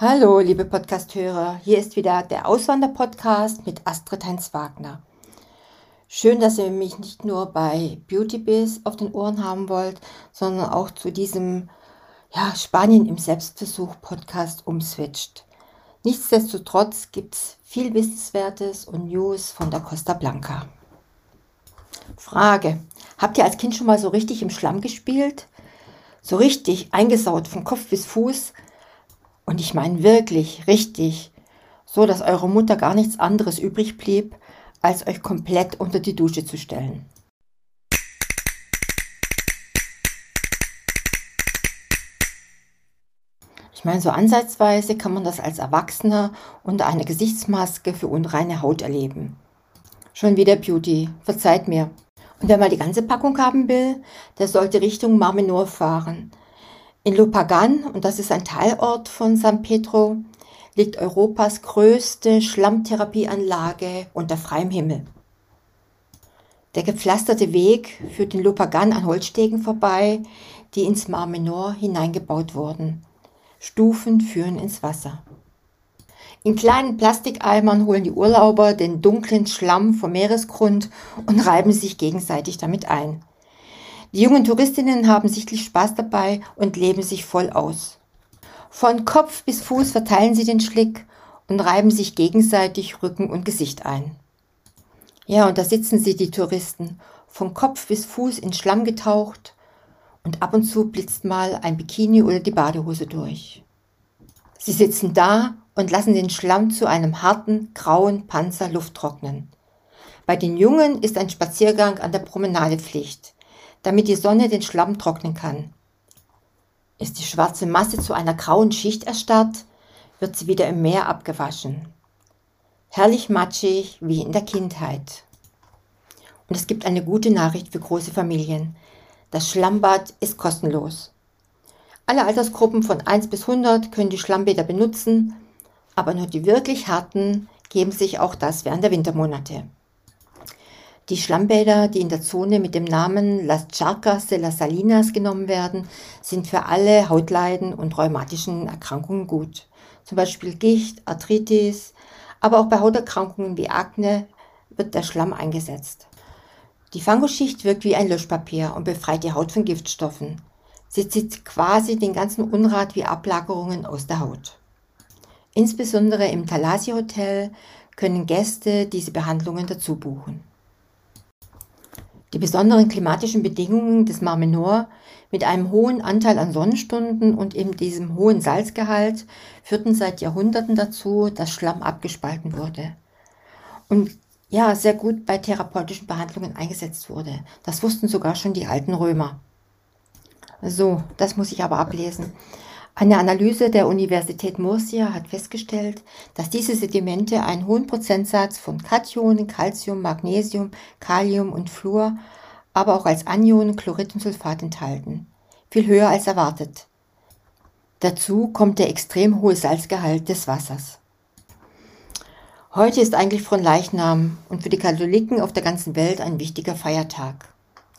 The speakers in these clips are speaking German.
Hallo, liebe Podcasthörer, hier ist wieder der Auswander-Podcast mit Astrid Heinz Wagner. Schön, dass ihr mich nicht nur bei Beauty Biz auf den Ohren haben wollt, sondern auch zu diesem ja, Spanien im Selbstversuch-Podcast umswitcht. Nichtsdestotrotz gibt es viel Wissenswertes und News von der Costa Blanca. Frage: Habt ihr als Kind schon mal so richtig im Schlamm gespielt? So richtig eingesaut von Kopf bis Fuß? Und ich meine wirklich, richtig, so dass eure Mutter gar nichts anderes übrig blieb, als euch komplett unter die Dusche zu stellen. Ich meine, so ansatzweise kann man das als Erwachsener unter einer Gesichtsmaske für unreine Haut erleben. Schon wieder Beauty, verzeiht mir. Und wer mal die ganze Packung haben will, der sollte Richtung Marmenor fahren. In Lopagan, und das ist ein Teilort von San Pedro, liegt Europas größte Schlammtherapieanlage unter freiem Himmel. Der gepflasterte Weg führt in Lopagan an Holzstegen vorbei, die ins Mar Menor hineingebaut wurden. Stufen führen ins Wasser. In kleinen Plastikeimern holen die Urlauber den dunklen Schlamm vom Meeresgrund und reiben sich gegenseitig damit ein. Die jungen Touristinnen haben sichtlich Spaß dabei und leben sich voll aus. Von Kopf bis Fuß verteilen sie den Schlick und reiben sich gegenseitig Rücken und Gesicht ein. Ja, und da sitzen sie, die Touristen, von Kopf bis Fuß in Schlamm getaucht und ab und zu blitzt mal ein Bikini oder die Badehose durch. Sie sitzen da und lassen den Schlamm zu einem harten, grauen Panzer Luft trocknen. Bei den Jungen ist ein Spaziergang an der Promenade Pflicht, damit die Sonne den Schlamm trocknen kann. Ist die schwarze Masse zu einer grauen Schicht erstarrt, wird sie wieder im Meer abgewaschen. Herrlich matschig wie in der Kindheit. Und es gibt eine gute Nachricht für große Familien. Das Schlammbad ist kostenlos. Alle Altersgruppen von 1 bis 100 können die Schlammbäder benutzen, aber nur die wirklich harten geben sich auch das während der Wintermonate. Die Schlammbäder, die in der Zone mit dem Namen Las Charcas de las Salinas genommen werden, sind für alle Hautleiden und rheumatischen Erkrankungen gut. Zum Beispiel Gicht, Arthritis, aber auch bei Hauterkrankungen wie Akne wird der Schlamm eingesetzt. Die Fangoschicht wirkt wie ein Löschpapier und befreit die Haut von Giftstoffen. Sie zieht quasi den ganzen Unrat wie Ablagerungen aus der Haut. Insbesondere im Thalasi Hotel können Gäste diese Behandlungen dazu buchen. Die besonderen klimatischen Bedingungen des Mar Menor mit einem hohen Anteil an Sonnenstunden und eben diesem hohen Salzgehalt führten seit Jahrhunderten dazu, dass Schlamm abgespalten wurde. Und ja, sehr gut bei therapeutischen Behandlungen eingesetzt wurde. Das wussten sogar schon die alten Römer. So, das muss ich aber ablesen. Eine Analyse der Universität Murcia hat festgestellt, dass diese Sedimente einen hohen Prozentsatz von Kationen, Calcium, Magnesium, Kalium und Fluor, aber auch als Anionen Chlorid und Sulfat enthalten. Viel höher als erwartet. Dazu kommt der extrem hohe Salzgehalt des Wassers. Heute ist eigentlich von Leichnam und für die Katholiken auf der ganzen Welt ein wichtiger Feiertag.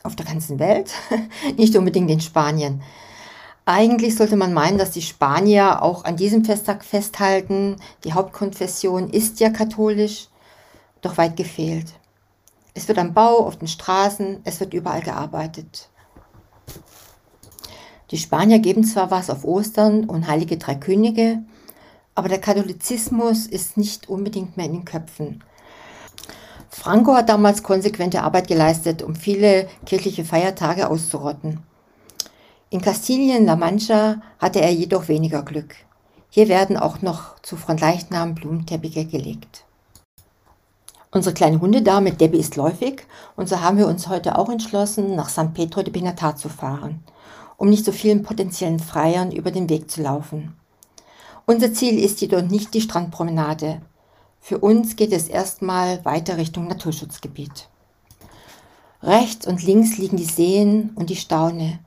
Auf der ganzen Welt? Nicht unbedingt in Spanien. Eigentlich sollte man meinen, dass die Spanier auch an diesem Festtag festhalten. Die Hauptkonfession ist ja katholisch, doch weit gefehlt. Es wird am Bau, auf den Straßen, es wird überall gearbeitet. Die Spanier geben zwar was auf Ostern und Heilige Drei Könige, aber der Katholizismus ist nicht unbedingt mehr in den Köpfen. Franco hat damals konsequente Arbeit geleistet, um viele kirchliche Feiertage auszurotten. In Kastilien-La Mancha hatte er jedoch weniger Glück. Hier werden auch noch zu Frontleichnam Blumenteppiche gelegt. Unsere kleine Hundedame Debbie ist läufig und so haben wir uns heute auch entschlossen, nach San Pedro de Pinatar zu fahren, um nicht so vielen potenziellen Freiern über den Weg zu laufen. Unser Ziel ist jedoch nicht die Strandpromenade. Für uns geht es erstmal weiter Richtung Naturschutzgebiet. Rechts und links liegen die Seen und die Staune,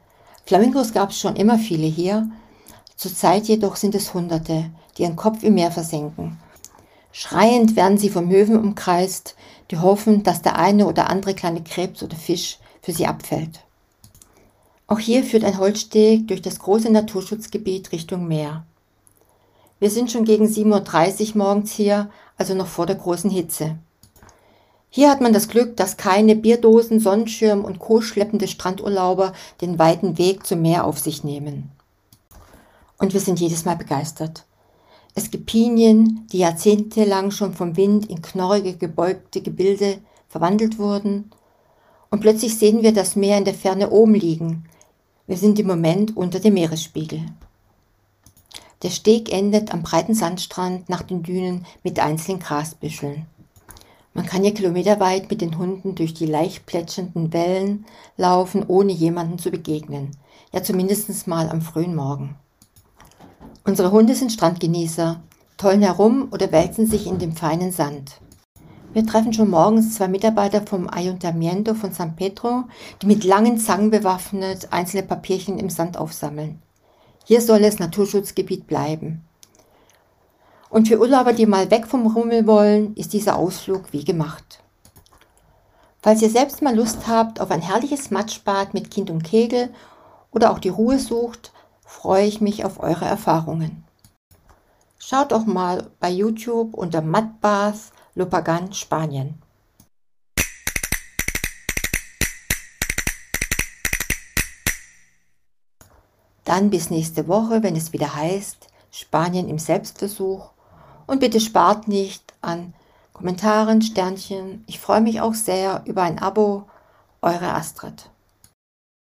Flamingos gab es schon immer viele hier, zurzeit jedoch sind es Hunderte, die ihren Kopf im Meer versenken. Schreiend werden sie vom Möwen umkreist, die hoffen, dass der eine oder andere kleine Krebs oder Fisch für sie abfällt. Auch hier führt ein Holzsteg durch das große Naturschutzgebiet Richtung Meer. Wir sind schon gegen 7.30 Uhr morgens hier, also noch vor der großen Hitze. Hier hat man das Glück, dass keine Bierdosen, Sonnenschirm und Co. schleppende Strandurlauber den weiten Weg zum Meer auf sich nehmen. Und wir sind jedes Mal begeistert. Es gibt Pinien, die jahrzehntelang schon vom Wind in knorrige, gebeugte Gebilde verwandelt wurden. Und plötzlich sehen wir das Meer in der Ferne oben liegen. Wir sind im Moment unter dem Meeresspiegel. Der Steg endet am breiten Sandstrand nach den Dünen mit einzelnen Grasbüscheln. Man kann hier kilometerweit mit den Hunden durch die leicht plätschernden Wellen laufen, ohne jemanden zu begegnen. Ja, zumindest mal am frühen Morgen. Unsere Hunde sind Strandgenießer, tollen herum oder wälzen sich in dem feinen Sand. Wir treffen schon morgens zwei Mitarbeiter vom Ayuntamiento von San Pedro, die mit langen Zangen bewaffnet einzelne Papierchen im Sand aufsammeln. Hier soll es Naturschutzgebiet bleiben. Und für Urlauber, die mal weg vom Rummel wollen, ist dieser Ausflug wie gemacht. Falls ihr selbst mal Lust habt auf ein herrliches Matschbad mit Kind und Kegel oder auch die Ruhe sucht, freue ich mich auf eure Erfahrungen. Schaut auch mal bei YouTube unter Mudbath Lopagan, Spanien. Dann bis nächste Woche, wenn es wieder heißt Spanien im Selbstversuch und bitte spart nicht an Kommentaren, Sternchen. Ich freue mich auch sehr über ein Abo. Eure Astrid.